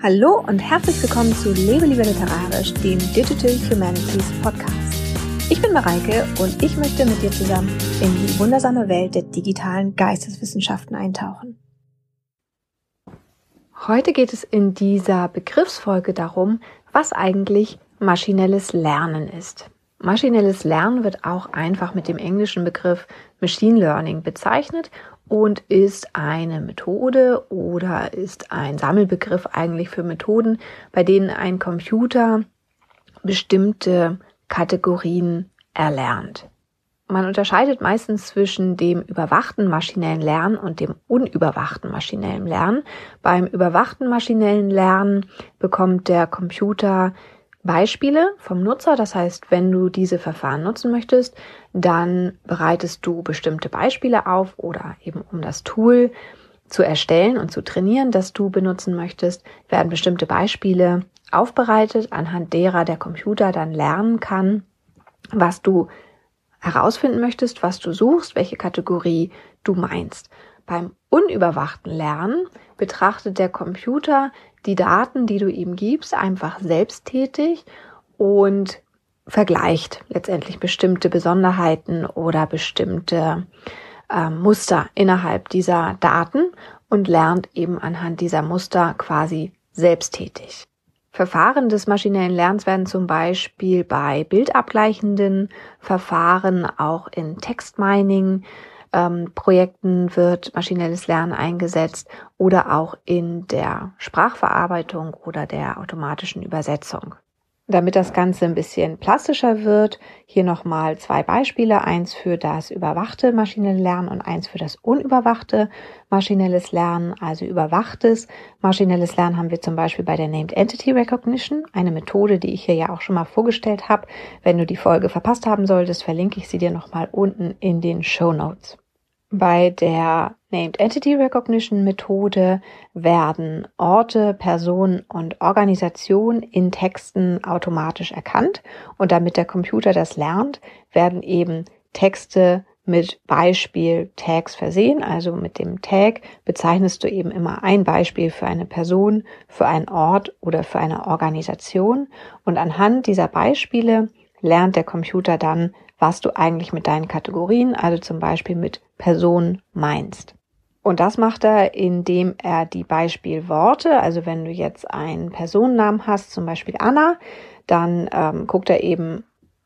Hallo und herzlich willkommen zu Lebe lieber literarisch, dem Digital Humanities Podcast. Ich bin Mareike und ich möchte mit dir zusammen in die wundersame Welt der digitalen Geisteswissenschaften eintauchen. Heute geht es in dieser Begriffsfolge darum, was eigentlich maschinelles Lernen ist. Maschinelles Lernen wird auch einfach mit dem englischen Begriff Machine Learning bezeichnet und ist eine Methode oder ist ein Sammelbegriff eigentlich für Methoden, bei denen ein Computer bestimmte Kategorien erlernt. Man unterscheidet meistens zwischen dem überwachten maschinellen Lernen und dem unüberwachten maschinellen Lernen. Beim überwachten maschinellen Lernen bekommt der Computer Beispiele vom Nutzer. Das heißt, wenn du diese Verfahren nutzen möchtest, dann bereitest du bestimmte Beispiele auf oder eben um das Tool zu erstellen und zu trainieren, das du benutzen möchtest, werden bestimmte Beispiele aufbereitet, anhand derer der Computer dann lernen kann, was du herausfinden möchtest, was du suchst, welche Kategorie du meinst. Beim unüberwachten Lernen betrachtet der Computer die Daten, die du ihm gibst, einfach selbsttätig und vergleicht letztendlich bestimmte Besonderheiten oder bestimmte äh, Muster innerhalb dieser Daten und lernt eben anhand dieser Muster quasi selbsttätig. Verfahren des maschinellen Lernens werden zum Beispiel bei bildabgleichenden Verfahren auch in Textmining ähm, Projekten wird maschinelles Lernen eingesetzt oder auch in der Sprachverarbeitung oder der automatischen Übersetzung. Damit das Ganze ein bisschen plastischer wird, hier nochmal zwei Beispiele. Eins für das überwachte maschinelle Lernen und eins für das unüberwachte maschinelles Lernen. Also überwachtes maschinelles Lernen haben wir zum Beispiel bei der Named Entity Recognition, eine Methode, die ich hier ja auch schon mal vorgestellt habe. Wenn du die Folge verpasst haben solltest, verlinke ich sie dir nochmal unten in den Show Notes. Bei der Named Entity Recognition Methode werden Orte, Personen und Organisationen in Texten automatisch erkannt und damit der Computer das lernt, werden eben Texte mit Beispiel-Tags versehen. Also mit dem Tag bezeichnest du eben immer ein Beispiel für eine Person, für einen Ort oder für eine Organisation. Und anhand dieser Beispiele lernt der Computer dann, was du eigentlich mit deinen Kategorien, also zum Beispiel mit Person meinst. Und das macht er, indem er die Beispielworte, also wenn du jetzt einen Personennamen hast, zum Beispiel Anna, dann ähm, guckt er eben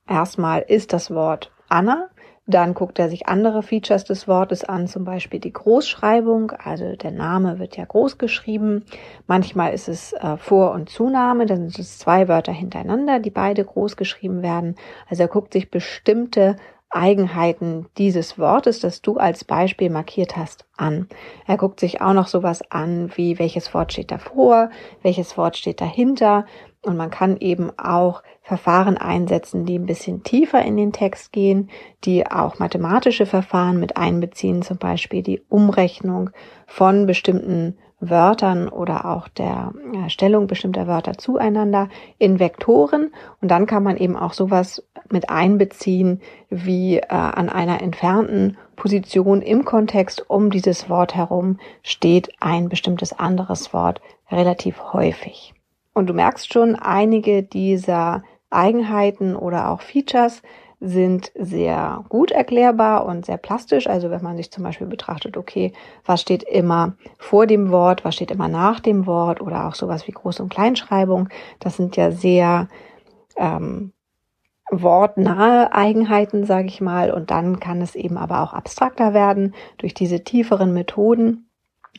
erstmal, ist das Wort Anna dann guckt er sich andere Features des Wortes an, zum Beispiel die Großschreibung, also der Name wird ja groß geschrieben. Manchmal ist es äh, Vor- und Zunahme, dann sind es zwei Wörter hintereinander, die beide groß geschrieben werden. Also er guckt sich bestimmte Eigenheiten dieses Wortes, das du als Beispiel markiert hast, an. Er guckt sich auch noch sowas an, wie welches Wort steht davor, welches Wort steht dahinter. Und man kann eben auch Verfahren einsetzen, die ein bisschen tiefer in den Text gehen, die auch mathematische Verfahren mit einbeziehen, zum Beispiel die Umrechnung von bestimmten Wörtern oder auch der Stellung bestimmter Wörter zueinander in Vektoren. Und dann kann man eben auch sowas mit einbeziehen, wie äh, an einer entfernten Position im Kontext um dieses Wort herum steht ein bestimmtes anderes Wort relativ häufig. Und du merkst schon, einige dieser Eigenheiten oder auch Features sind sehr gut erklärbar und sehr plastisch. Also wenn man sich zum Beispiel betrachtet, okay, was steht immer vor dem Wort, was steht immer nach dem Wort oder auch sowas wie Groß- und Kleinschreibung, das sind ja sehr ähm, wortnahe Eigenheiten, sage ich mal. Und dann kann es eben aber auch abstrakter werden durch diese tieferen Methoden,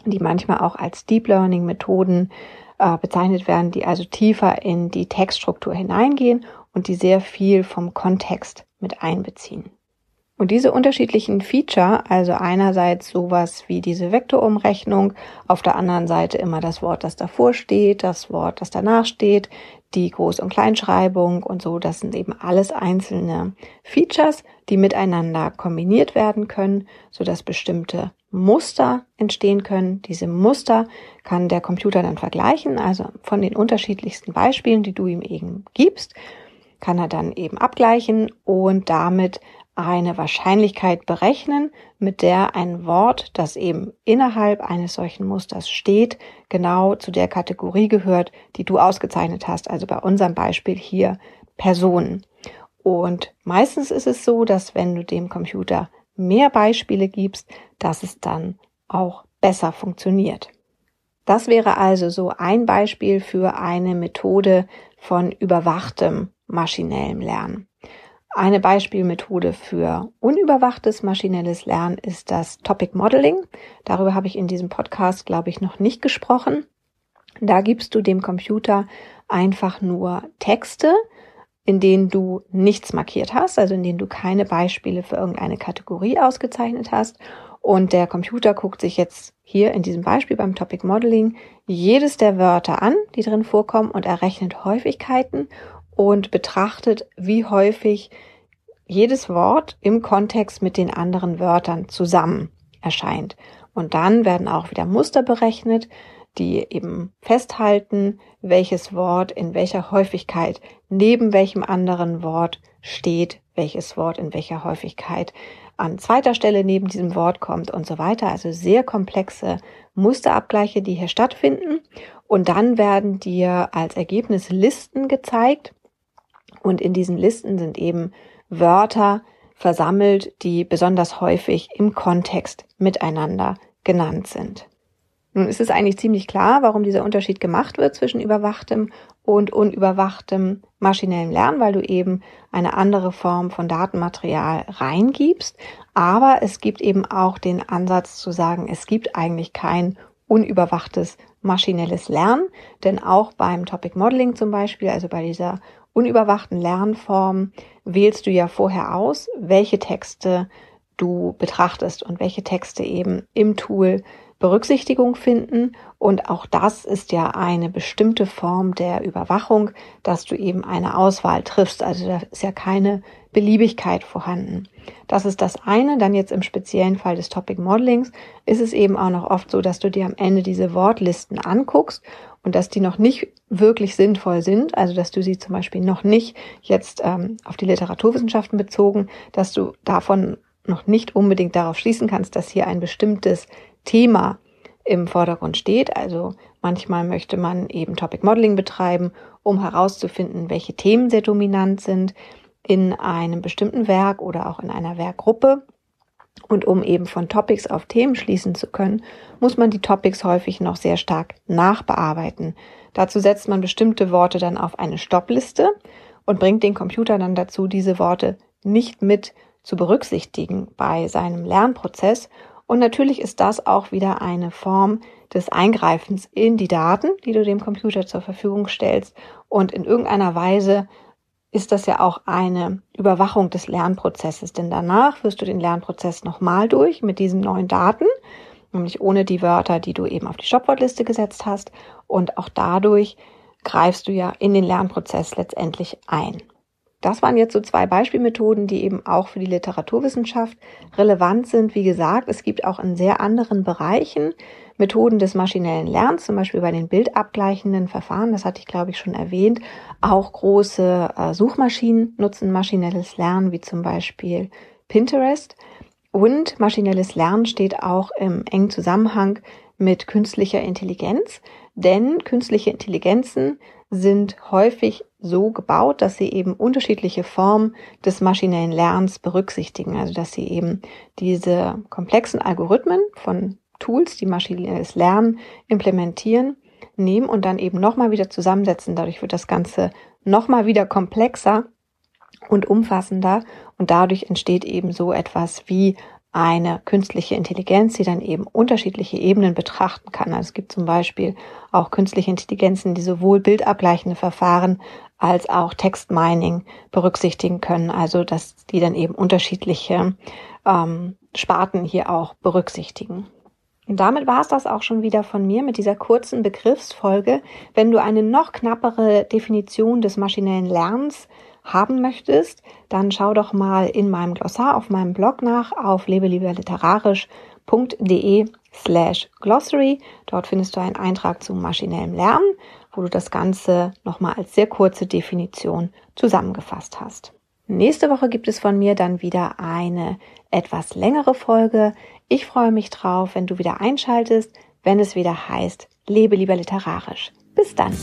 die manchmal auch als Deep Learning Methoden äh, bezeichnet werden, die also tiefer in die Textstruktur hineingehen und die sehr viel vom Kontext mit einbeziehen. Und diese unterschiedlichen Feature, also einerseits sowas wie diese Vektorumrechnung, auf der anderen Seite immer das Wort, das davor steht, das Wort, das danach steht, die Groß- und Kleinschreibung und so, das sind eben alles einzelne Features, die miteinander kombiniert werden können, so dass bestimmte Muster entstehen können. Diese Muster kann der Computer dann vergleichen, also von den unterschiedlichsten Beispielen, die du ihm eben gibst, kann er dann eben abgleichen und damit eine Wahrscheinlichkeit berechnen, mit der ein Wort, das eben innerhalb eines solchen Musters steht, genau zu der Kategorie gehört, die du ausgezeichnet hast. Also bei unserem Beispiel hier Personen. Und meistens ist es so, dass wenn du dem Computer mehr Beispiele gibst, dass es dann auch besser funktioniert. Das wäre also so ein Beispiel für eine Methode von überwachtem maschinellem Lernen. Eine Beispielmethode für unüberwachtes maschinelles Lernen ist das Topic Modeling. Darüber habe ich in diesem Podcast, glaube ich, noch nicht gesprochen. Da gibst du dem Computer einfach nur Texte, in denen du nichts markiert hast, also in denen du keine Beispiele für irgendeine Kategorie ausgezeichnet hast. Und der Computer guckt sich jetzt hier in diesem Beispiel beim Topic Modeling jedes der Wörter an, die drin vorkommen und errechnet Häufigkeiten und betrachtet, wie häufig jedes Wort im Kontext mit den anderen Wörtern zusammen erscheint. Und dann werden auch wieder Muster berechnet, die eben festhalten, welches Wort in welcher Häufigkeit neben welchem anderen Wort steht, welches Wort in welcher Häufigkeit an zweiter Stelle neben diesem Wort kommt und so weiter. Also sehr komplexe Musterabgleiche, die hier stattfinden. Und dann werden dir als Ergebnis Listen gezeigt und in diesen Listen sind eben Wörter versammelt, die besonders häufig im Kontext miteinander genannt sind. Nun ist es eigentlich ziemlich klar, warum dieser Unterschied gemacht wird zwischen überwachtem und unüberwachtem maschinellem Lernen, weil du eben eine andere Form von Datenmaterial reingibst. Aber es gibt eben auch den Ansatz zu sagen, es gibt eigentlich kein unüberwachtes maschinelles Lernen, denn auch beim Topic Modeling zum Beispiel, also bei dieser unüberwachten Lernform wählst du ja vorher aus, welche Texte du betrachtest und welche Texte eben im Tool Berücksichtigung finden. Und auch das ist ja eine bestimmte Form der Überwachung, dass du eben eine Auswahl triffst. Also da ist ja keine Beliebigkeit vorhanden. Das ist das eine. Dann jetzt im speziellen Fall des Topic Modelings ist es eben auch noch oft so, dass du dir am Ende diese Wortlisten anguckst und dass die noch nicht wirklich sinnvoll sind, also dass du sie zum Beispiel noch nicht jetzt ähm, auf die Literaturwissenschaften bezogen, dass du davon noch nicht unbedingt darauf schließen kannst, dass hier ein bestimmtes Thema im Vordergrund steht. Also manchmal möchte man eben Topic Modeling betreiben, um herauszufinden, welche Themen sehr dominant sind in einem bestimmten Werk oder auch in einer Werkgruppe. Und um eben von Topics auf Themen schließen zu können, muss man die Topics häufig noch sehr stark nachbearbeiten. Dazu setzt man bestimmte Worte dann auf eine Stoppliste und bringt den Computer dann dazu, diese Worte nicht mit zu berücksichtigen bei seinem Lernprozess. Und natürlich ist das auch wieder eine Form des Eingreifens in die Daten, die du dem Computer zur Verfügung stellst. Und in irgendeiner Weise ist das ja auch eine Überwachung des Lernprozesses, denn danach führst du den Lernprozess nochmal durch mit diesen neuen Daten, nämlich ohne die Wörter, die du eben auf die Shopwortliste gesetzt hast und auch dadurch greifst du ja in den Lernprozess letztendlich ein. Das waren jetzt so zwei Beispielmethoden, die eben auch für die Literaturwissenschaft relevant sind. Wie gesagt, es gibt auch in sehr anderen Bereichen Methoden des maschinellen Lernens, zum Beispiel bei den bildabgleichenden Verfahren, das hatte ich glaube ich schon erwähnt. Auch große äh, Suchmaschinen nutzen maschinelles Lernen, wie zum Beispiel Pinterest. Und maschinelles Lernen steht auch im engen Zusammenhang mit künstlicher Intelligenz, denn künstliche Intelligenzen sind häufig so gebaut, dass sie eben unterschiedliche Formen des maschinellen Lernens berücksichtigen. Also dass sie eben diese komplexen Algorithmen von Tools, die maschinelles Lernen implementieren, nehmen und dann eben nochmal wieder zusammensetzen. Dadurch wird das Ganze nochmal wieder komplexer und umfassender und dadurch entsteht eben so etwas wie eine künstliche Intelligenz, die dann eben unterschiedliche Ebenen betrachten kann. Also es gibt zum Beispiel auch künstliche Intelligenzen, die sowohl bildabgleichende Verfahren als auch Textmining berücksichtigen können. Also dass die dann eben unterschiedliche ähm, Sparten hier auch berücksichtigen. Und damit war es das auch schon wieder von mir mit dieser kurzen Begriffsfolge. Wenn du eine noch knappere Definition des maschinellen Lernens haben möchtest, dann schau doch mal in meinem Glossar auf meinem Blog nach auf lebelieberliterarisch.de slash glossary. Dort findest du einen Eintrag zum maschinellen Lernen, wo du das Ganze nochmal als sehr kurze Definition zusammengefasst hast. Nächste Woche gibt es von mir dann wieder eine etwas längere Folge. Ich freue mich drauf, wenn du wieder einschaltest, wenn es wieder heißt, lebe lieber literarisch. Bis dann.